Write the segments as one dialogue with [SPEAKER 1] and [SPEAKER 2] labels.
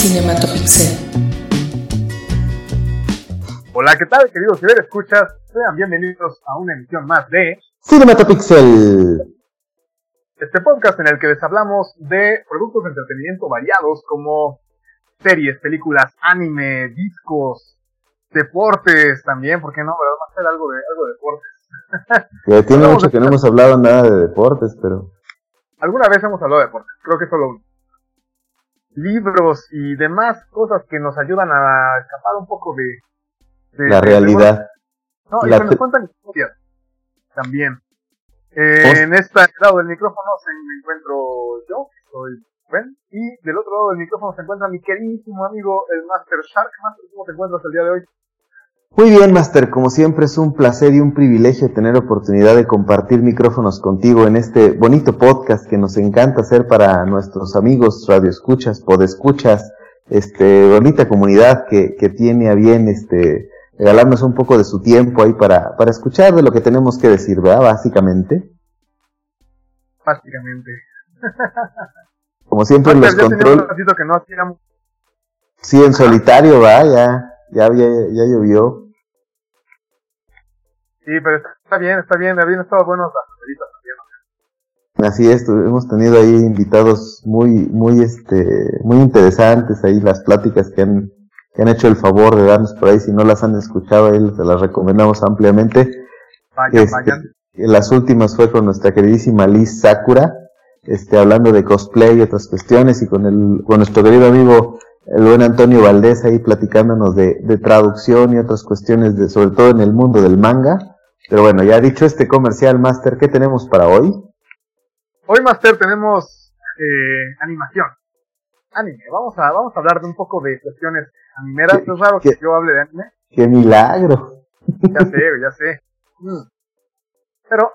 [SPEAKER 1] Cinematopixel.
[SPEAKER 2] Hola, ¿qué tal, queridos escuchas? Sean bienvenidos a una emisión más de
[SPEAKER 3] Cinematopixel.
[SPEAKER 2] Este podcast en el que les hablamos de productos de entretenimiento variados como series, películas, anime, discos, deportes también, ¿por qué no? Vamos a hacer algo de, algo de deportes.
[SPEAKER 3] Ya tiene mucho que no hemos hablado nada de deportes, pero...
[SPEAKER 2] Alguna vez hemos hablado de deportes, creo que solo libros y demás cosas que nos ayudan a escapar un poco de...
[SPEAKER 3] la realidad.
[SPEAKER 2] no, y que nos cuentan historias también. Eh, en este lado del micrófono se me encuentro yo, soy Ben, y del otro lado del micrófono se encuentra mi queridísimo amigo, el Master Shark. Master, ¿cómo te encuentras el día de hoy?
[SPEAKER 3] Muy bien, Master. Como siempre es un placer y un privilegio tener oportunidad de compartir micrófonos contigo en este bonito podcast que nos encanta hacer para nuestros amigos radioescuchas, podescuchas, este, bonita comunidad que, que tiene a bien, este, regalarnos un poco de su tiempo ahí para, para escuchar de lo que tenemos que decir, ¿verdad? Básicamente.
[SPEAKER 2] Básicamente.
[SPEAKER 3] Como siempre los controles. Sí, en solitario va, ya, ya, ya, ya llovió.
[SPEAKER 2] Sí, pero está bien, está bien, habían estado buenos las también.
[SPEAKER 3] Así es, hemos tenido ahí invitados muy, muy, este, muy interesantes ahí las pláticas que han, que han hecho el favor de darnos por ahí. Si no las han escuchado, ahí se las recomendamos ampliamente.
[SPEAKER 2] Vayan, este, vayan.
[SPEAKER 3] Las últimas fue con nuestra queridísima Liz Sakura, este, hablando de cosplay y otras cuestiones, y con el, con nuestro querido amigo el buen Antonio Valdés ahí platicándonos de, de traducción y otras cuestiones de, sobre todo en el mundo del manga. Pero bueno, ya dicho este comercial, Master, ¿qué tenemos para hoy?
[SPEAKER 2] Hoy, Master, tenemos eh, animación. Anime. Vamos a, vamos a hablar de un poco de cuestiones animeras. Es raro que yo hable de anime.
[SPEAKER 3] ¡Qué milagro!
[SPEAKER 2] Ya sé, ya sé. Mm. Pero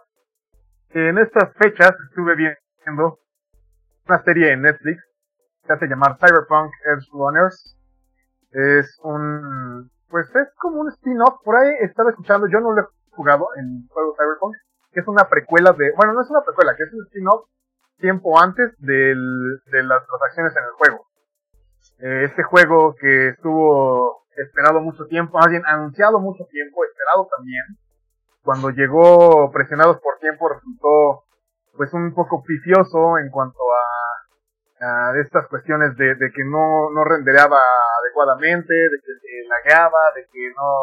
[SPEAKER 2] en estas fechas estuve viendo una serie en Netflix se hace llamar Cyberpunk Edge Runners. Es un, pues es como un spin-off. Por ahí estaba escuchando, yo no lo he jugado en el juego Cyberpunk, que es una precuela de, bueno, no es una precuela, que es un spin-off tiempo antes del, de las transacciones en el juego. Eh, este juego que estuvo esperado mucho tiempo, más bien anunciado mucho tiempo, esperado también, cuando llegó presionados por tiempo resultó pues un poco pifioso en cuanto a de estas cuestiones de, de que no, no rendereaba adecuadamente, de que se lagueaba, de que no,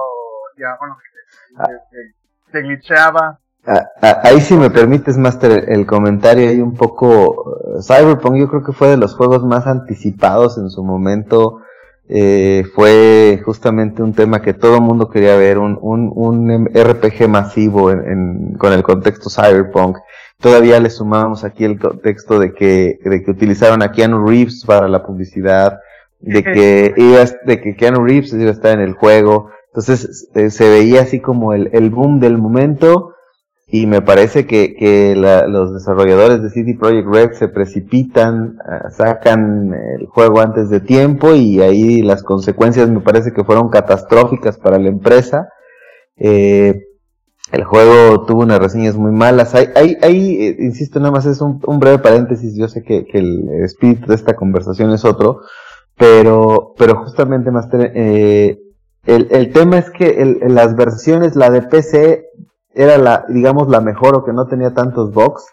[SPEAKER 2] ya, bueno, que, glitchaba.
[SPEAKER 3] Ah, ah, ahí si me permites, Master, el comentario ahí un poco... Eh, Cyberpunk yo creo que fue de los juegos más anticipados en su momento. Eh, fue justamente un tema que todo el mundo quería ver, un, un, un RPG masivo en, con el contexto Cyberpunk. Todavía le sumamos aquí el contexto de que, de que utilizaron a Keanu Reeves para la publicidad, de que iba, de que Keanu Reeves iba a estar en el juego. Entonces eh, se veía así como el, el boom del momento y me parece que, que la, los desarrolladores de City Project Red se precipitan, ah, sacan el juego antes de tiempo y ahí las consecuencias me parece que fueron catastróficas para la empresa. Eh, el juego tuvo unas reseñas muy malas. Ahí, ahí, ahí eh, insisto, nada más es un, breve paréntesis. Yo sé que, que, el espíritu de esta conversación es otro, pero, pero justamente, Master, eh, el, el tema es que el, las versiones, la de PC era la, digamos, la mejor o que no tenía tantos bugs.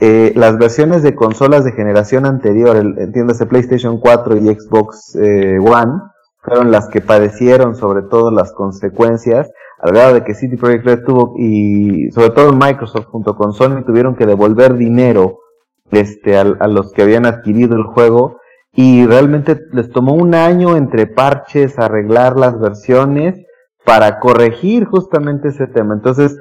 [SPEAKER 3] Eh, las versiones de consolas de generación anterior, entiéndase PlayStation 4 y Xbox eh, One, fueron las que padecieron sobre todo las consecuencias al grado de que City Project Red tuvo y sobre todo Microsoft junto con Sony tuvieron que devolver dinero este a, los que habían adquirido el juego y realmente les tomó un año entre parches arreglar las versiones para corregir justamente ese tema. Entonces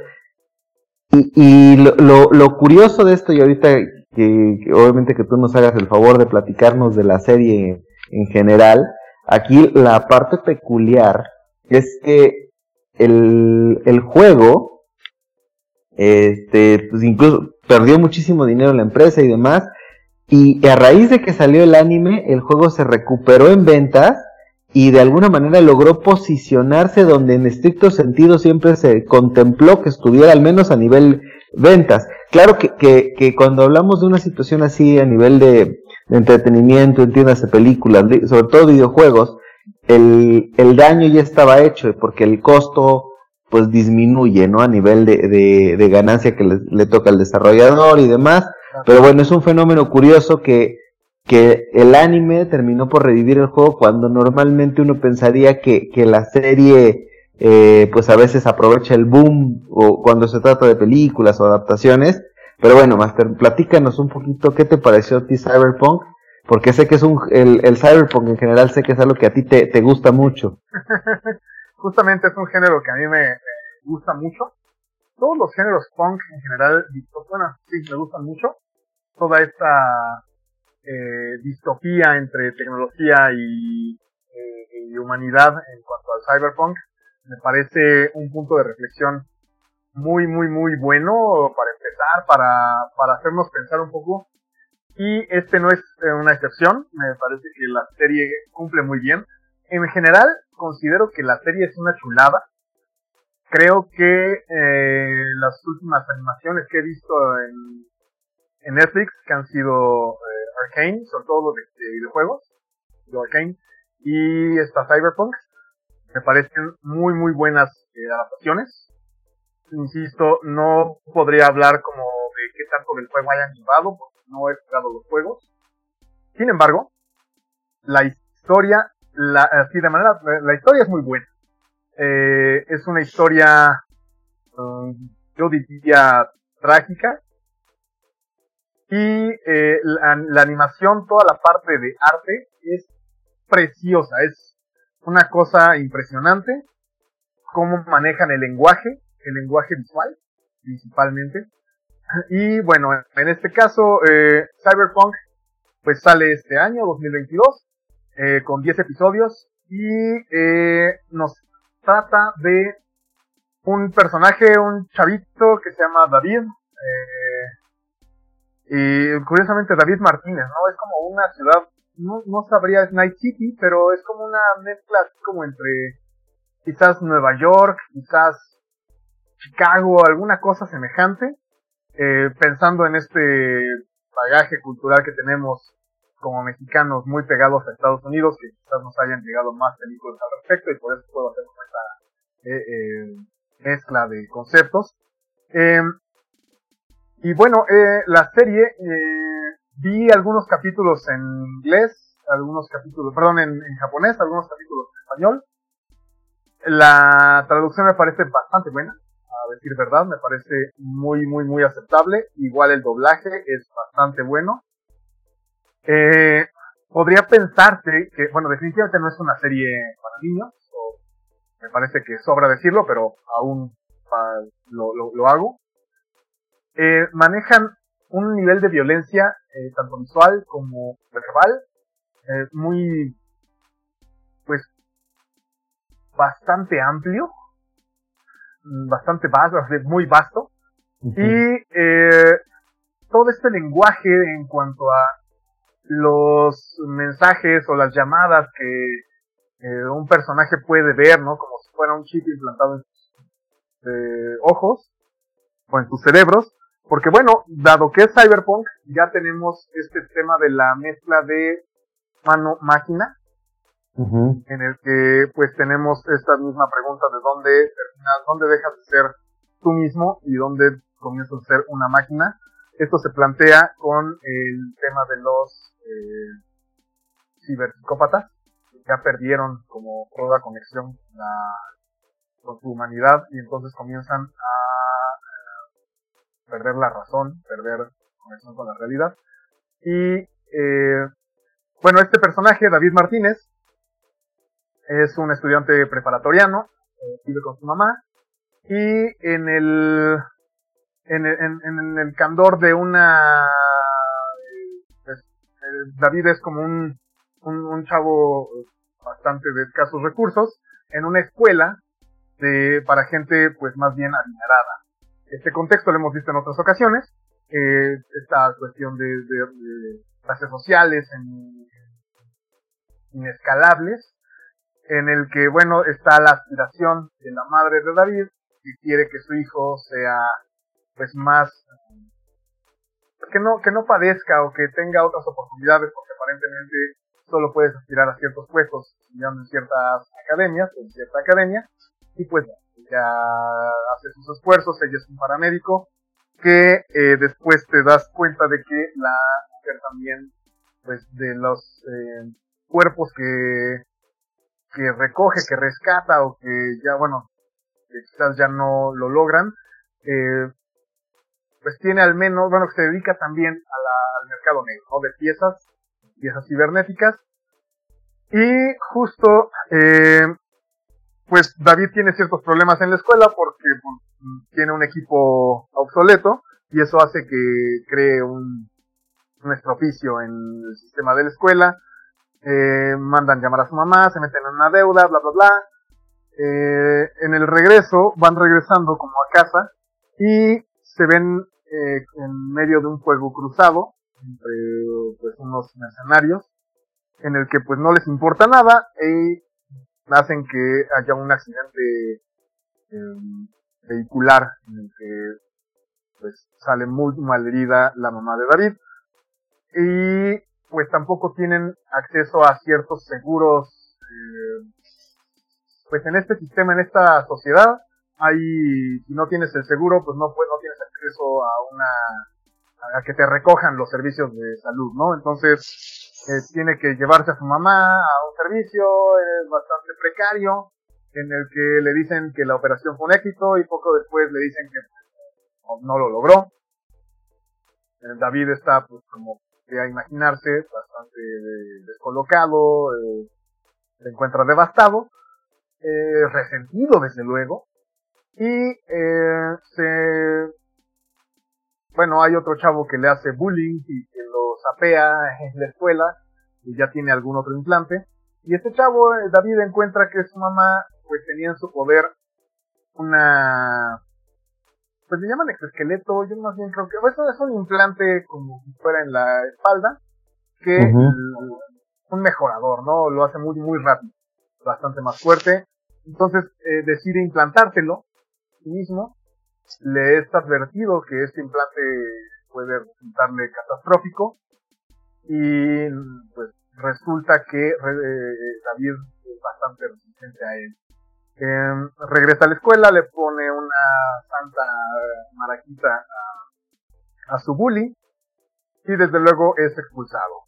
[SPEAKER 3] y, y lo, lo, curioso de esto y ahorita que, obviamente que tú nos hagas el favor de platicarnos de la serie en general aquí la parte peculiar es que el, el juego, este, pues incluso perdió muchísimo dinero la empresa y demás, y a raíz de que salió el anime, el juego se recuperó en ventas y de alguna manera logró posicionarse donde en estricto sentido siempre se contempló que estuviera al menos a nivel ventas. Claro que, que, cuando hablamos de una situación así a nivel de, entretenimiento, entiéndase películas, sobre todo videojuegos, el, el daño ya estaba hecho porque el costo pues disminuye, ¿no? A nivel de, de, de ganancia que le, le, toca al desarrollador y demás. Pero bueno, es un fenómeno curioso que, que el anime terminó por revivir el juego cuando normalmente uno pensaría que, que la serie eh, pues a veces aprovecha el boom o cuando se trata de películas o adaptaciones. Pero bueno, Master, platícanos un poquito qué te pareció a ti Cyberpunk, porque sé que es un, el, el Cyberpunk en general sé que es algo que a ti te, te gusta mucho.
[SPEAKER 2] Justamente es un género que a mí me, gusta mucho. Todos los géneros punk en general, bueno, sí, me gustan mucho. Toda esta eh, distopía entre tecnología y, eh, y humanidad en cuanto al cyberpunk me parece un punto de reflexión muy, muy, muy bueno para empezar, para, para hacernos pensar un poco. Y este no es eh, una excepción, me parece que la serie cumple muy bien. En general, considero que la serie es una chulada. Creo que eh, las últimas animaciones que he visto en, en Netflix, que han sido eh, Arcane, sobre todo de, de videojuegos, de Arcane, y esta Cyberpunk, me parecen muy, muy buenas eh, adaptaciones. Insisto, no podría hablar como de qué tanto del juego hayan llevado, porque no he jugado los juegos. Sin embargo, la historia, la, así de manera, la historia es muy buena. Eh, es una historia, um, yo diría, trágica. Y eh, la, animación, toda la parte de arte es preciosa, es una cosa impresionante, cómo manejan el lenguaje, el lenguaje visual, principalmente. Y bueno, en este caso, eh, Cyberpunk, pues sale este año, 2022, eh, con 10 episodios, y nos trata de un personaje, un chavito que se llama David, eh, y curiosamente David Martínez, ¿no? Es como una ciudad no, no sabría, es Night City, pero es como una mezcla así como entre quizás Nueva York, quizás Chicago, alguna cosa semejante, eh, pensando en este bagaje cultural que tenemos como mexicanos muy pegados a Estados Unidos, que quizás nos hayan llegado más películas al respecto y por eso puedo hacer esta eh, eh, mezcla de conceptos. Em, y bueno, eh, la serie eh, Vi algunos capítulos en inglés, algunos capítulos, perdón, en, japonés, algunos capítulos en español. La traducción me parece bastante buena, a decir verdad, me parece muy, muy, muy aceptable. Igual el doblaje es bastante bueno. Eh, podría pensarse que, bueno, definitivamente no es una serie para niños, o me parece que sobra decirlo, pero aún uh, lo, lo, lo, hago. Eh, manejan un nivel de violencia, eh, tanto visual como verbal, eh, muy, pues, bastante amplio, mm, bastante vasto, muy vasto, y eh, todo este lenguaje en cuanto a los mensajes o las llamadas que eh, un personaje puede ver, ¿no? Como si fuera un chip implantado en sus eh, ojos o en sus cerebros, porque bueno, dado que es Cyberpunk, ya tenemos este tema de la mezcla de mano-máquina, en el que pues tenemos esta misma pregunta de dónde terminas, dónde dejas de ser tú mismo y dónde comienzas a ser una máquina. Esto se plantea con el tema de los eh, ciberpsicópatas, que ya perdieron como toda conexión con su humanidad y entonces comienzan a perder la razón, perder conexión con la realidad. Y eh, bueno, este personaje, David Martínez, es un estudiante preparatoriano, eh, vive con su mamá, y en el, en, en, el candor de una... Pues, eh, David es como un, un, un, chavo bastante de escasos recursos, en una escuela de, para gente pues más bien adinerada. Este contexto lo hemos visto en otras ocasiones, eh, esta cuestión de, de, clases sociales en, inescalables, en el que, bueno, está la aspiración de la madre de David, que quiere que su hijo sea, pues, más que no, que no padezca o que tenga otras oportunidades, porque aparentemente solo puedes aspirar a ciertos puestos estudiando en ciertas academias, en cierta academia, y pues ya hace sus esfuerzos, ella es un paramédico, que eh, después te das cuenta de que la mujer también, pues de los eh, cuerpos que, que recoge, que rescata o que ya, bueno, quizás ya no lo logran, eh, pues tiene al menos, bueno, que se dedica también al mercado negro, ¿no? De piezas, piezas cibernéticas. Y justo, eh, pues David tiene ciertos problemas en la escuela porque pues, tiene un equipo obsoleto y eso hace que cree un, un estropicio en el sistema de la escuela. Eh, mandan llamar a su mamá, se meten en una deuda, bla, bla, bla. Eh, en el regreso, van regresando como a casa y se ven eh, en medio de un juego cruzado entre pues, unos mercenarios en el que pues no les importa nada y hacen que haya un accidente em, vehicular en el que pues sale muy mal herida la mamá de David. Y pues tampoco tienen acceso a ciertos seguros eh, pues en este sistema, en esta sociedad, hay, si no tienes el seguro, pues no, pues no tienes acceso a una, a que te recojan los servicios de salud, ¿no? Entonces, eh, tiene que llevarse a su mamá a un servicio eh, bastante precario, en el que le dicen que la operación fue un éxito y poco después le dicen que no, lo logró. Eh, David está, pues, como a imaginarse, bastante descolocado, se encuentra devastado eh, resentido desde luego, y eh, se... Bueno, hay otro chavo que le hace bullying y que lo sapea en la escuela y ya tiene algún otro implante. Y este chavo, eh, David, encuentra que su mamá pues tenía en su poder una pues le llaman exoesqueleto, yo más bien creo que eso es un implante como si fuera en la espalda, que un mejorador, ¿no? Lo hace muy, muy rápido, bastante más fuerte, entonces eh, decide implantártelo sí mismo. Le es advertido que este implante puede resultarle catastrófico y pues resulta que eh, David es bastante resistente a él. Em, regresa a la escuela, le pone una santa maraquita a, a su bully y desde luego es expulsado.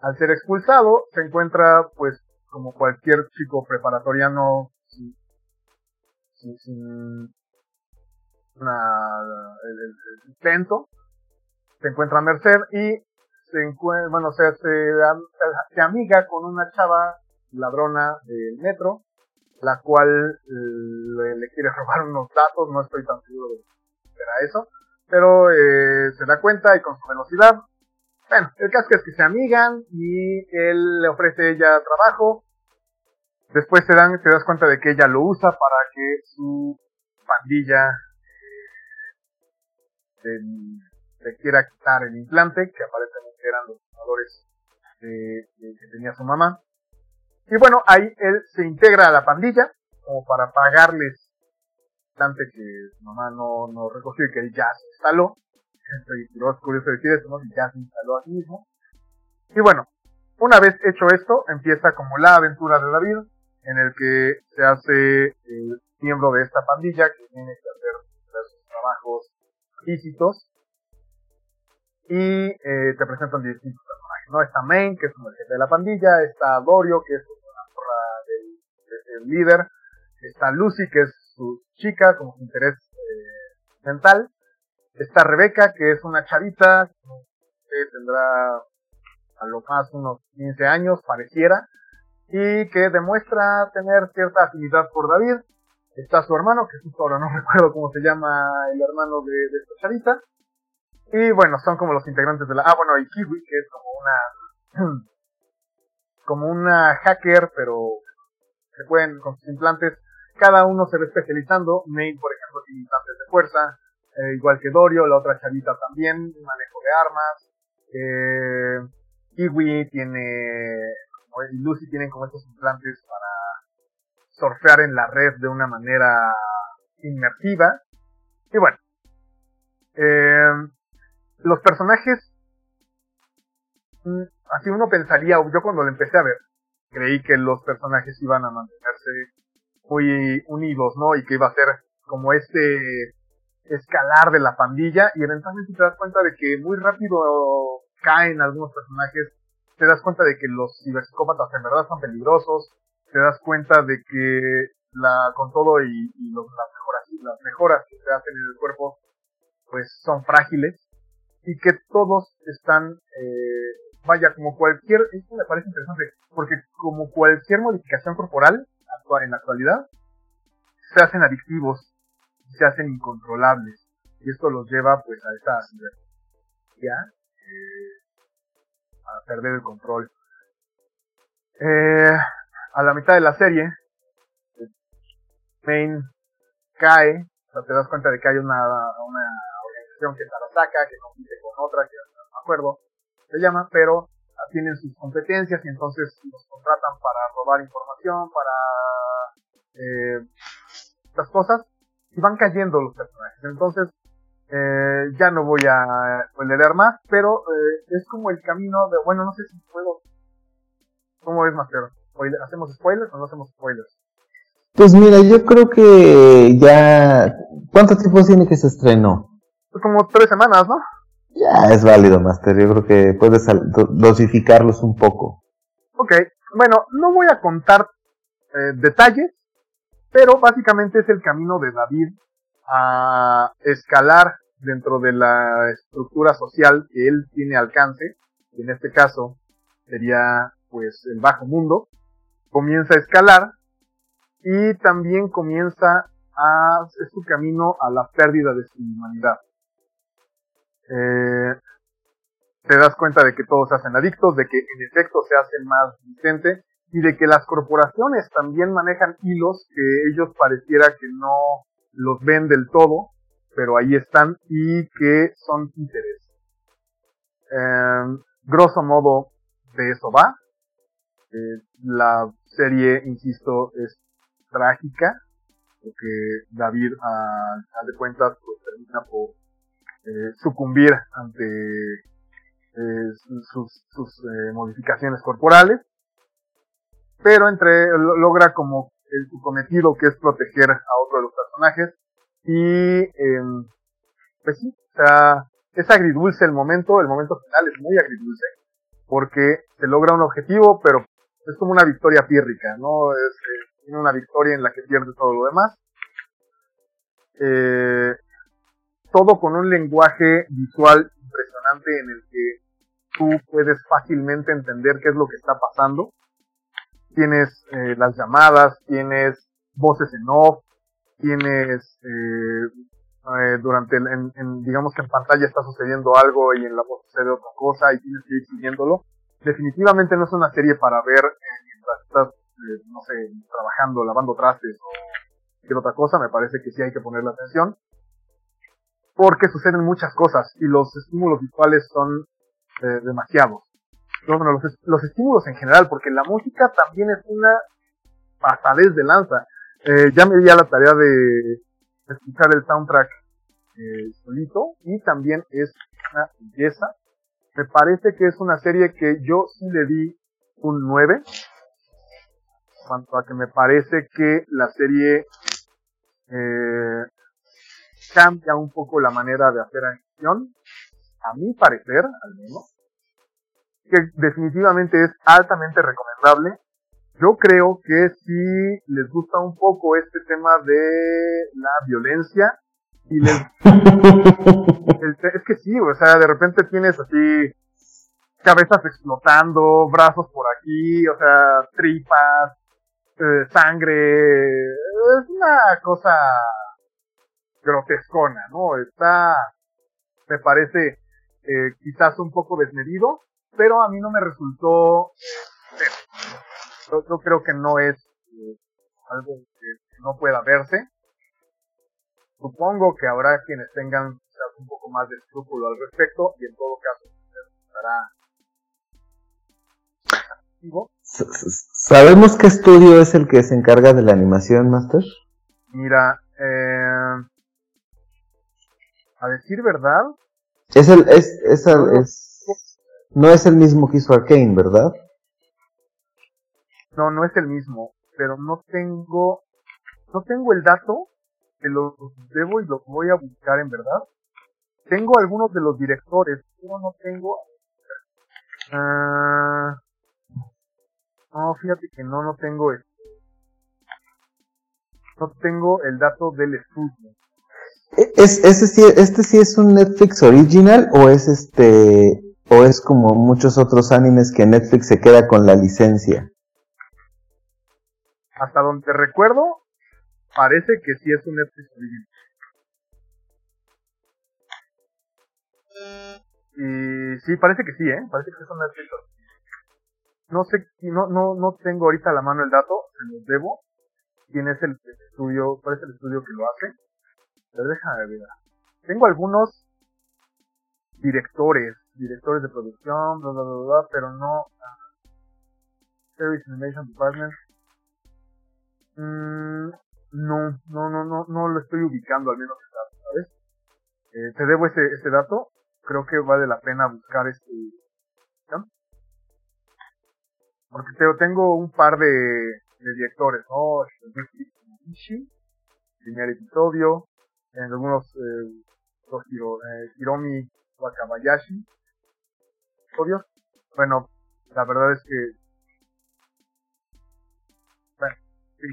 [SPEAKER 2] Al ser expulsado se encuentra pues como cualquier chico preparatoriano sin, una, el, intento, se encuentra a Merced y se encuentra, bueno, se, se, amiga con una chava ladrona del metro, la cual le, quiere robar unos datos, no estoy tan seguro de que era eso, pero eh, se da cuenta y con su velocidad, bueno, el caso es que se amigan y él le ofrece ella trabajo, Después te, dan, te das cuenta de que ella lo usa para que su pandilla eh, le quiera quitar el implante, que aparentemente eran los jugadores que tenía su mamá. Y bueno, ahí él se integra a la pandilla, como para pagarles el implante que su mamá no, no recogió y que él ya se instaló. Estoy curioso decir esto, ¿no? ya se instaló a mismo. Y bueno, una vez hecho esto, empieza como la aventura de David, en el que se hace el miembro de esta pandilla que tiene que hacer sus trabajos físicos y eh, te presentan distintos personajes, ¿no? Está Main, que es el jefe de la pandilla, está Dorio, que es una porra del, líder, está Lucy, que es su chica, como su interés eh, mental, está Rebeca, que es una chavita, que tendrá a lo más unos 15 años, pareciera, y que demuestra tener cierta afinidad por David. Está su hermano, que justo ahora no recuerdo cómo se llama el hermano de, de esta chavita. Y bueno, son como los integrantes de la... Ah, bueno, y Kiwi, que es como una... como una hacker, pero se pueden con sus implantes. Cada uno se va especializando. Nate, por ejemplo, tiene implantes de fuerza. Eh, igual que Dorio, la otra chavita también, manejo de armas. Eh, Kiwi tiene y Lucy tienen como estos implantes para surfear en la red de una manera inmersiva. Y bueno, eh, los personajes, mm, así uno pensaría, yo cuando lo empecé a ver, creí que los personajes iban a mantenerse muy unidos, ¿no? Y que iba a ser como este escalar de la pandilla y eventualmente te das cuenta de que muy rápido caen algunos personajes, te das cuenta de que los ciberpsicópatas en verdad son peligrosos, te das cuenta de que la con todo y, las mejoras las mejoras que se hacen en el cuerpo pues son frágiles y que todos están eh, vaya como cualquier esto me parece interesante porque como cualquier modificación corporal en la actualidad se hacen adictivos se hacen incontrolables y esto los lleva pues a esa ya eh, a perder el control. Eh, a la mitad de la serie Main cae o te das cuenta de que hay una, una organización que la saca que compite con otra que no me acuerdo se llama pero tienen sus competencias y entonces los contratan para robar información para eh, estas cosas y van cayendo los personajes. Entonces, eh, ya no voy a leer más, pero eh, es como el camino de, bueno, no sé si puedo. ¿Cómo es, ¿Hacemos spoilers o no hacemos spoilers?
[SPEAKER 3] Pues mira, yo creo que ya... ¿Cuánto tiempo tiene que se estrenó?
[SPEAKER 2] Pues como tres semanas, ¿no?
[SPEAKER 3] Ya es válido, Master. Yo creo que puedes dosificarlos un poco.
[SPEAKER 2] Ok, bueno, no voy a contar eh, detalles, pero básicamente es el camino de David a escalar dentro de la estructura social que él tiene alcance, y en este caso sería pues el bajo mundo, comienza a escalar y también comienza a es su camino a la pérdida de su humanidad. Eh, te das cuenta de que todos se hacen adictos, de que en efecto se hacen más vicente y de que las corporaciones también manejan hilos que ellos pareciera que no los ven del todo, pero ahí están y que son títeres. Eh, grosso modo de eso va. Eh, la serie, insisto, es trágica, porque David, a final de cuentas, pues, termina por eh, sucumbir ante eh, sus, sus eh, modificaciones corporales pero entre logra como el, su cometido que es proteger a otro de los personajes y eh, pues sí, o sea, es agridulce el momento, el momento final es muy agridulce porque se logra un objetivo, pero es como una victoria pírrica, ¿no? Es eh, una victoria en la que pierde todo lo demás. Eh, todo con un lenguaje visual impresionante en el que tú puedes fácilmente entender qué es lo que está pasando tienes eh, las llamadas, tienes voces en off, tienes eh, eh, durante el, en, digamos que en pantalla está sucediendo algo y en la voz sucede otra cosa y tienes que ir siguiéndolo. Definitivamente no es una serie para ver mientras estás, no sé, trabajando, lavando trastes o cualquier otra cosa. Me parece que sí hay que ponerle atención porque suceden muchas cosas y los estímulos visuales son demasiados los, estímulos en general, porque la música también es una pasadez de lanza. Eh, ya me di a la tarea de escuchar el soundtrack eh, solito y también es una belleza. Me parece que es una serie que yo sí le di un 9. Cuanto a que me parece que la serie eh, cambia un poco la manera de hacer animación. A mi parecer, al menos que definitivamente es altamente recomendable. Yo creo que si les gusta un poco este tema de la violencia y les es que sí, o sea, de repente tienes así cabezas explotando, brazos por aquí, o sea, tripas, eh, sangre, es una cosa grotescona, ¿no? Está, me parece, eh, quizás un poco desmedido, pero a mí no me resultó yo, creo que no es eh, algo que no pueda verse supongo que habrá quienes tengan un poco más de escrúpulo al respecto y en todo caso estará
[SPEAKER 3] ¿Sabemos qué estudio es el que se encarga de la animación, Master?
[SPEAKER 2] Mira, eh, a decir verdad,
[SPEAKER 3] Es el, es, es, es, no es el mismo que hizo Arkane, ¿verdad?
[SPEAKER 2] No, no es el mismo, pero no tengo, no tengo el dato, que los debo y los voy a buscar en verdad. Tengo algunos de los directores, pero no tengo, ah, no, fíjate que no, no tengo este, no tengo el dato del estudio.
[SPEAKER 3] E, ¿Es, ese sí, ¿Este sí es un Netflix original o es este o es como muchos otros animes que Netflix se queda con la licencia?
[SPEAKER 2] Hasta donde recuerdo, parece que sí es un Netflix. Y sí, parece que sí, ¿eh? Parece que es un Netflix No sé, no, no, no tengo ahorita a la mano el dato, se los debo. ¿Quién es el estudio? ¿Cuál es el estudio que lo hace? Pero déjame ver. Tengo algunos directores, directores de producción, bla, bla, bla, bla pero no. Uh, Series Animation Department. Mm, no, no, no, no, no lo estoy ubicando al menos, ¿sabes? Eh, te debo ese, ese dato. Creo que vale la pena buscar este. Porque tengo un par de, de directores, ¿no? primer episodio, en algunos eh, eh, Hiromi Wakabayashi episodios. Bueno, la verdad es que bueno, sí,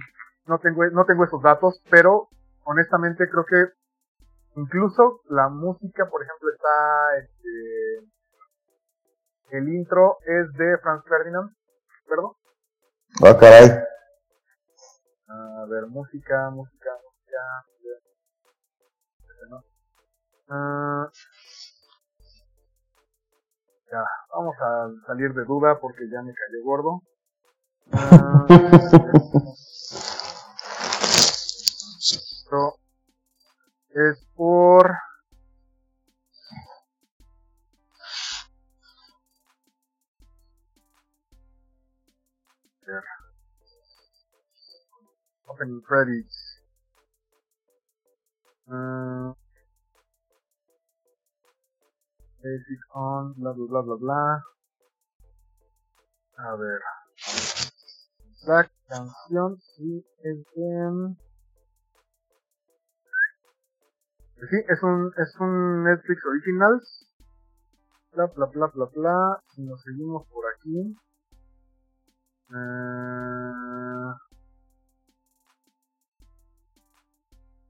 [SPEAKER 2] no tengo no tengo esos datos, pero honestamente creo que incluso la música, por ejemplo, está este el intro es de Franz Ferdinand, ¿perdón?
[SPEAKER 3] Ah, caray.
[SPEAKER 2] A ver, música, música, música. Uh, ya, vamos a salir de duda porque ya me cayó gordo. Uh, es por opening credits uh, Basic on, bla bla bla bla bla. A ver. La canción sí es de... Sí, es un, es un Netflix Originals. Bla bla bla bla bla. Si nos seguimos por aquí. Uh...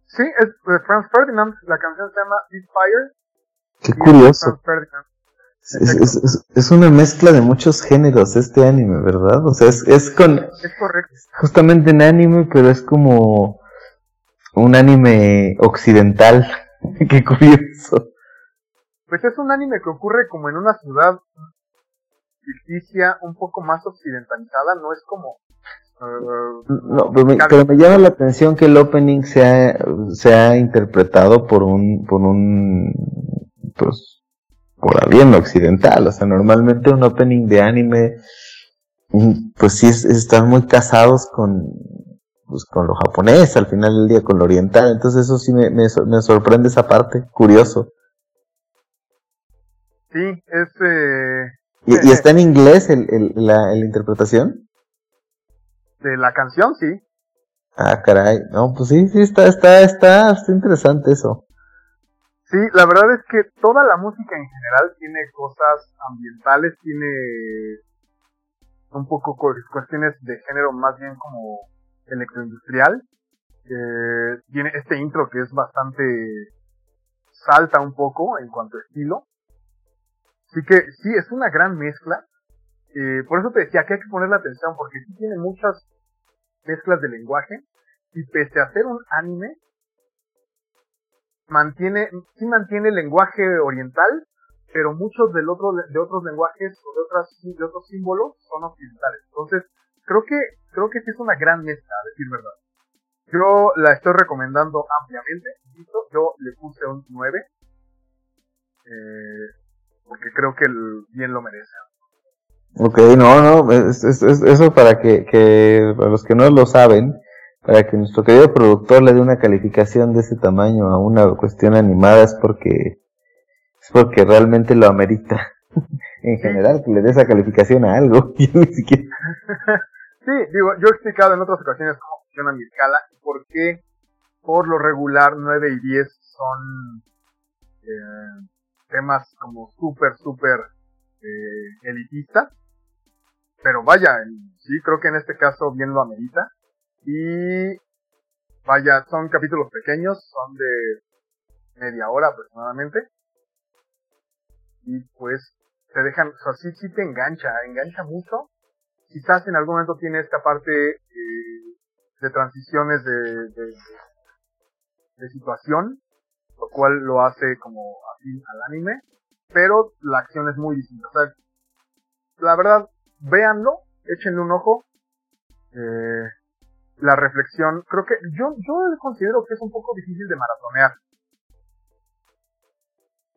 [SPEAKER 2] Sí, es de Franz Ferdinand. La canción se llama This Fire.
[SPEAKER 3] Qué curioso. Es, una mezcla de muchos géneros este anime, ¿verdad? O sea, es, es con...
[SPEAKER 2] Es correcto.
[SPEAKER 3] Justamente en anime, pero es como un anime occidental. Qué curioso.
[SPEAKER 2] Pues es un anime que ocurre como en una ciudad ficticia un poco más occidentalizada, no es como...
[SPEAKER 3] Uh, no, pero me, pero me, llama la atención que el opening se ha, se ha interpretado por un, por un pues, por bien occidental. O sea, normalmente un opening de anime, mm, pues sí, están muy casados con, pues, con lo japonés, al final del día con lo oriental. Entonces eso sí me, me, sorprende esa parte, curioso.
[SPEAKER 2] Sí, es... Eh,
[SPEAKER 3] ¿Y, ¿Y, está en inglés el, el, la, la interpretación?
[SPEAKER 2] De la canción, sí.
[SPEAKER 3] Ah, caray. No, pues sí, sí, está, está, está, está interesante eso.
[SPEAKER 2] Sí, la verdad es que toda la música en general tiene cosas ambientales, tiene un poco cuestiones de género más bien como electroindustrial. Tiene este intro que es bastante salta un poco en cuanto a estilo. Así que sí, es una gran mezcla. Eh, por eso te decía que hay que ponerle atención porque sí tiene muchas mezclas de lenguaje y pese a ser un anime, mantiene, sí mantiene el lenguaje oriental, pero muchos del otro, de otros lenguajes o de otras, de otros símbolos son occidentales. Entonces, creo que, creo que sí es una gran mezcla, a decir verdad. Yo la estoy recomendando ampliamente, yo le puse un 9, eh, porque creo que el bien lo merece.
[SPEAKER 3] Ok, no, no, es, es, eso para que, que, para los que no lo saben, para que nuestro querido productor le dé una calificación de ese tamaño a una cuestión animada es porque porque realmente lo amerita. en general, que le dé esa calificación a algo.
[SPEAKER 2] sí, digo, yo he explicado en otras ocasiones cómo funciona mi escala y por qué por lo regular 9 y 10 son eh, temas como súper, súper eh, elitistas. Pero vaya, sí, creo que en este caso bien lo amerita. Y vaya, son capítulos pequeños, son de media hora aproximadamente. Y pues te dejan, o sea, sí, sí te engancha, engancha mucho. Quizás en algún momento tiene esta parte eh, de transiciones de, de, situación, lo cual lo hace como así al anime, pero la acción es muy distinta. O sea, la verdad, véanlo, échenle un ojo. Eh, la reflexión, creo que yo, yo considero que es un poco difícil de maratonear.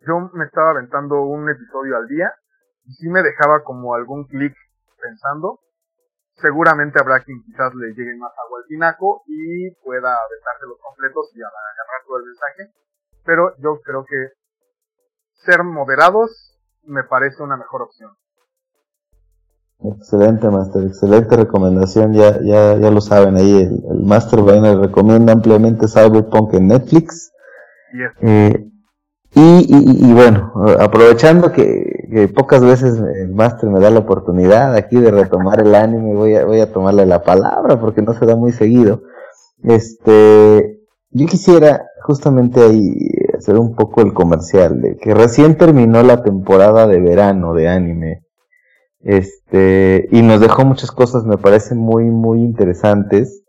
[SPEAKER 2] Yo me estaba aventando un episodio al día y sí me dejaba como algún clic pensando. Seguramente habrá quien quizás le llegue más agua al tinaco y pueda aventarse los completos y agarrar todo el mensaje. Pero yo creo que ser moderados me parece una mejor opción.
[SPEAKER 3] Excelente, Master, excelente recomendación. Ya, ya, ya lo saben ahí, el, el Master Vainer recomienda ampliamente Cyberpunk en Netflix. Eh, y, y, y, bueno, aprovechando que, pocas veces el Master me da la oportunidad aquí de retomar el anime, voy a, voy a tomarle la palabra porque no se da muy seguido. Este, yo quisiera justamente ahí hacer un poco el comercial de que recién terminó la temporada de verano de anime este, y nos dejó muchas cosas, me parecen muy, muy interesantes.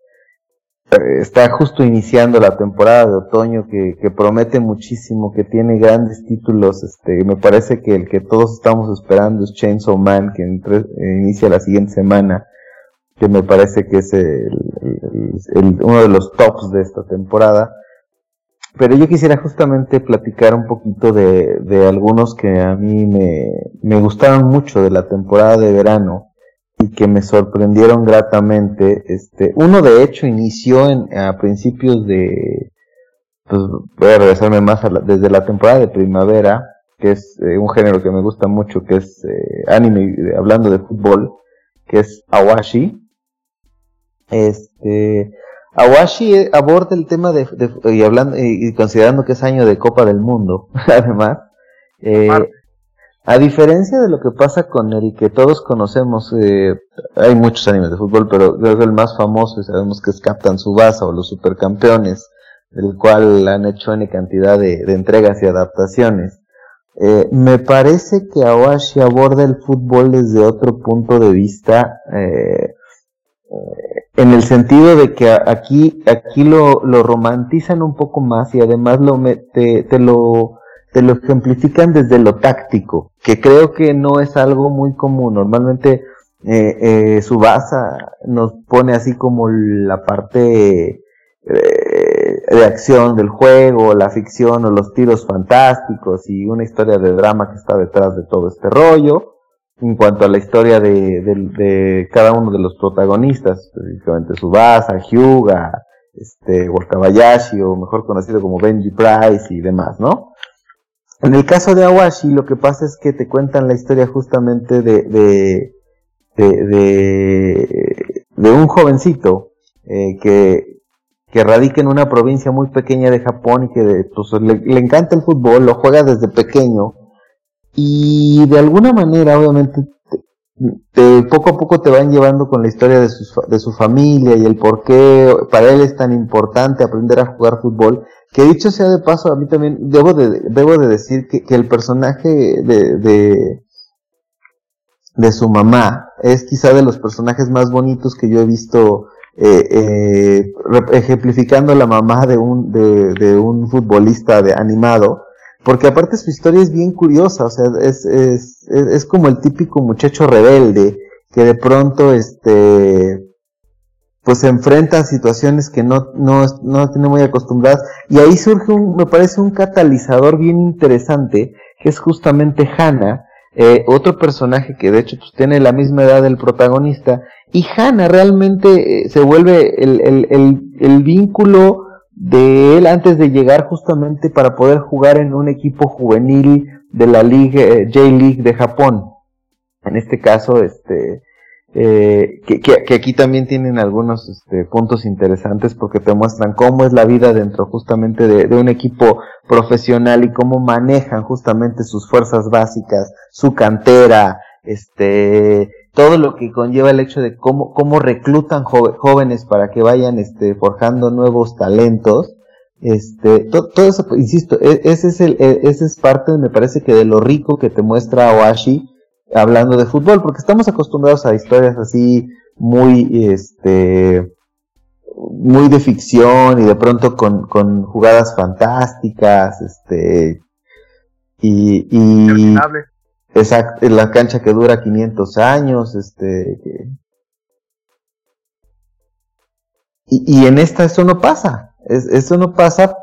[SPEAKER 3] Eh, está justo iniciando la temporada de otoño que, promete muchísimo, que tiene grandes títulos. Este, me parece que el que todos estamos esperando es Chainsaw Man, que inicia la siguiente semana, que me parece que es uno de los tops de esta temporada. Pero yo quisiera justamente platicar un poquito de, de algunos que a mí me, me gustaron mucho de la temporada de verano y que me sorprendieron gratamente. Este, uno de hecho inició en, a principios de, pues voy a regresarme más desde la temporada de primavera, que es eh, un género que me gusta mucho, que es eh, anime, hablando de fútbol, que es Awashi. Este, Awashi aborda el tema de, y hablando y considerando que es año de Copa del Mundo, además, eh, a diferencia de lo que pasa con el que todos conocemos, eh, hay muchos animes de fútbol, pero creo que el más famoso, y sabemos que es Captain Subasa o los Supercampeones, del cual han hecho N cantidad de, entregas y adaptaciones. Eh, me parece que Awashi aborda el fútbol desde otro punto de vista, eh, en el sentido de que aquí, aquí lo, lo romantizan un poco más y además lo te, te lo te lo ejemplifican desde lo táctico, que creo que no es algo muy común. Normalmente eh, eh, Subasa nos pone así como la parte eh, de acción del juego, la ficción o los tiros fantásticos y una historia de drama que está detrás de todo este rollo en cuanto a la historia de, cada uno de los protagonistas, específicamente Subasa, Hyuga, este, Wakabayashi, o mejor conocido como Benji Price y demás, ¿no? En el caso de Awashi, lo que pasa es que te cuentan la historia justamente de, de, de, un jovencito eh, que, que radica en una provincia muy pequeña de Japón y que pues, le, le encanta el fútbol, lo juega desde pequeño, y de alguna manera, obviamente, te, poco a poco te van llevando con la historia de su, de su familia y el por qué para él es tan importante aprender a jugar fútbol. Que dicho sea de paso, a mí también debo de, decir que, el personaje de, de, su mamá es quizá de los personajes más bonitos que yo he visto eh, eh, ejemplificando la mamá de un, futbolista de animado porque aparte su historia es bien curiosa, o sea, es, como el típico muchacho rebelde que de pronto, este, pues se enfrenta a situaciones que no, no, no tiene muy acostumbradas. Y ahí surge un, me parece un catalizador bien interesante, que es justamente Hannah, eh, otro personaje que de hecho pues, tiene la misma edad del protagonista, y Hannah realmente eh, se vuelve el, el, el, el vínculo de él antes de llegar justamente para poder jugar en un equipo juvenil de la eh, J-League de Japón. En este caso, este, eh, que, que, aquí también tienen algunos este, puntos interesantes porque te muestran cómo es la vida dentro justamente de, un equipo profesional y cómo manejan justamente sus fuerzas básicas, su cantera, este, todo lo que conlleva el hecho de cómo, reclutan jóvenes para que vayan este, forjando nuevos talentos. Este, todo eso, insisto, e, ese es el, e, ese es parte, me parece que de lo rico que te muestra Oashi hablando de fútbol, porque estamos acostumbrados a historias así muy, este, muy de ficción y de pronto con, con jugadas fantásticas, este, y, y exacto, la cancha que dura 500 años, este, y, y en esta eso no pasa, eso no pasa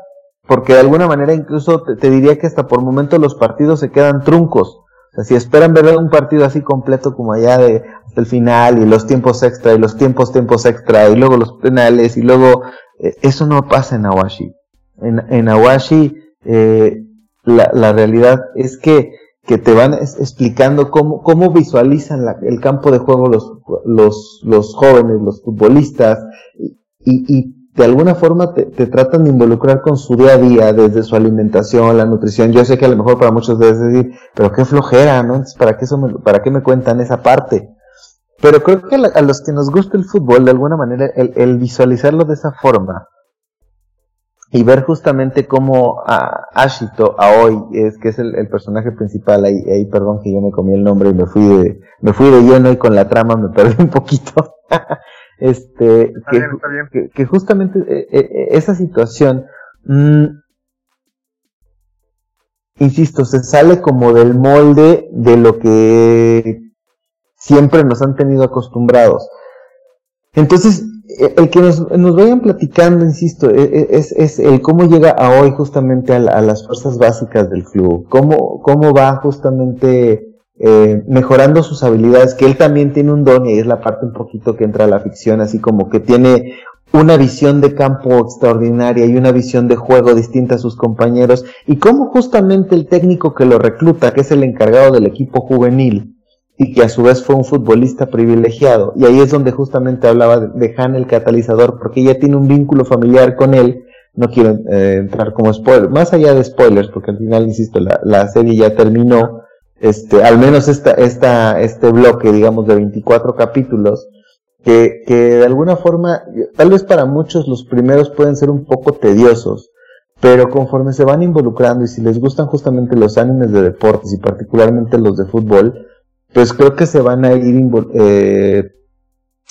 [SPEAKER 3] porque de alguna manera incluso te, te diría que hasta por momentos los partidos se quedan truncos, o sea, si esperan ver un partido así completo como allá de hasta el final y los tiempos extra y los tiempos tiempos extra y luego los penales y luego eh, eso no pasa en Awashi. En, en Awashi eh, la, la, realidad es que, que te van explicando cómo, cómo visualizan el campo de juego los, los, los jóvenes, los futbolistas y, y de alguna forma te, tratan de involucrar con su día a día, desde su alimentación, la nutrición. Yo sé que a lo mejor para muchos debes decir, pero qué flojera, ¿no? ¿para qué, eso me, ¿para qué me cuentan esa parte? Pero creo que a, los que nos gusta el fútbol, de alguna manera, el, visualizarlo de esa forma y ver justamente cómo a Ashito, Aoi, es que es el, personaje principal, ahí, ahí perdón que yo me comí el nombre y me fui de, me fui de lleno y con la trama me perdí un poquito. Este, que, justamente eh, eh, eh, esa situación, mm, insisto, se sale como del molde de lo que siempre nos han tenido acostumbrados. Entonces, el que nos, vayan platicando, insisto, es, es, el cómo llega a hoy justamente a, a, las fuerzas básicas del club, cómo, cómo va justamente eh, mejorando sus habilidades, que él también tiene un don y es la parte un poquito que entra a la ficción, así como que tiene una visión de campo extraordinaria y una visión de juego distinta a sus compañeros, y cómo justamente el técnico que lo recluta, que es el encargado del equipo juvenil, y que a su vez fue un futbolista privilegiado, y ahí es donde justamente hablaba de, Han el catalizador, porque ella tiene un vínculo familiar con él, no quiero eh, entrar como spoiler, más allá de spoilers, porque al final, insisto, la, la serie ya terminó, este, al menos esta, esta, este bloque, digamos, de 24 capítulos, que, que de alguna forma, tal vez para muchos los primeros pueden ser un poco tediosos, pero conforme se van involucrando y si les gustan justamente los animes de deportes y particularmente los de fútbol, pues creo que se van a ir eh,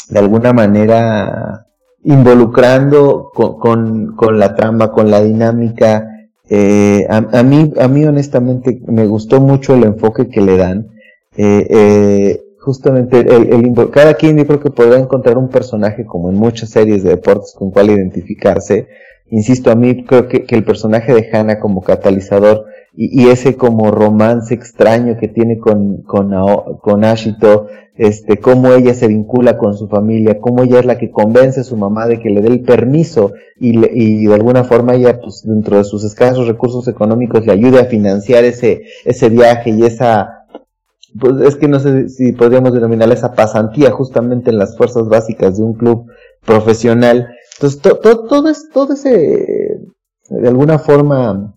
[SPEAKER 3] de alguna manera involucrando con, con, con, la trama, con la dinámica, eh, a, mí, a mí honestamente me gustó mucho el enfoque que le dan. Eh, eh, justamente el, cada quien yo creo que podrá encontrar un personaje como en muchas series de deportes con cual identificarse. Insisto, a mí creo que, que el personaje de Hannah como catalizador y, ese como romance extraño que tiene con, con, con Ashito, este, cómo ella se vincula con su familia, cómo ella es la que convence a su mamá de que le dé el permiso y, le, y de alguna forma ella, pues dentro de sus escasos recursos económicos, le ayude a financiar ese, ese viaje y esa, pues es que no sé si podríamos denominar esa pasantía justamente en las fuerzas básicas de un club profesional. Entonces, todo, es, todo ese, de alguna forma,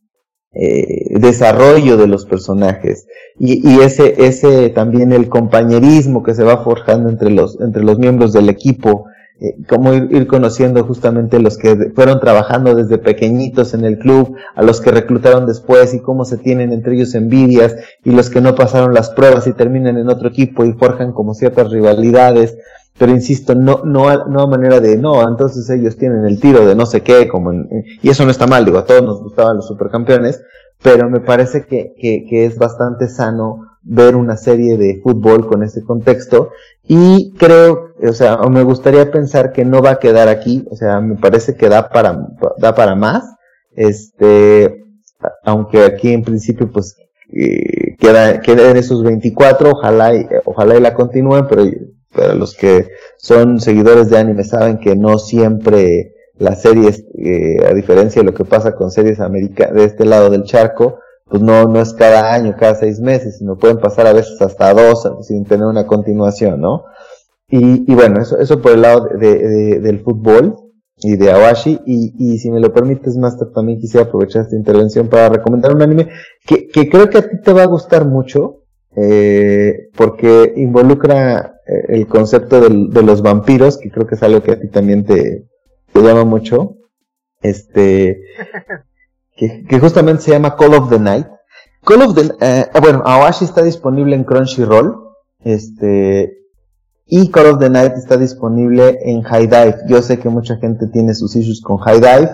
[SPEAKER 3] eh, desarrollo de los personajes. Y, ese ese también el compañerismo que se va forjando entre los entre los miembros del equipo eh, como ir, ir, conociendo justamente los que fueron trabajando desde pequeñitos en el club a los que reclutaron después y cómo se tienen entre ellos envidias y los que no pasaron las pruebas y terminan en otro equipo y forjan como ciertas rivalidades pero insisto, no, no, a, no a manera de, no, entonces ellos tienen el tiro de no sé qué, como y eso no está mal, digo, a todos nos gustaban los supercampeones, pero me parece que, que, que es bastante sano ver una serie de fútbol con ese contexto. Y creo, o sea, me gustaría pensar que no va a quedar aquí, o sea, me parece que da para, da para más, este, aunque aquí en principio pues eh, queda, queden esos 24, ojalá y, ojalá y la continúen, pero pero los que son seguidores de anime saben que no siempre las series, eh, a diferencia de lo que pasa con series americanas de este lado del charco, pues no, no es cada año, cada seis meses, sino pueden pasar a veces hasta dos sin tener una continuación, ¿no? Y, y bueno, eso, eso por el lado de, del fútbol y de Awashi. Y, y si me lo permites, Master, también quisiera aprovechar esta intervención para recomendar un anime que, que creo que a ti te va a gustar mucho, eh, porque involucra el concepto del, de los vampiros, que creo que es algo que a ti también te, te llama mucho. Este, que, que, justamente se llama Call of the Night. Call of the, eh, bueno, Awashi está disponible en Crunchyroll. Este, y Call of the Night está disponible en High Dive. Yo sé que mucha gente tiene sus issues con High Dive.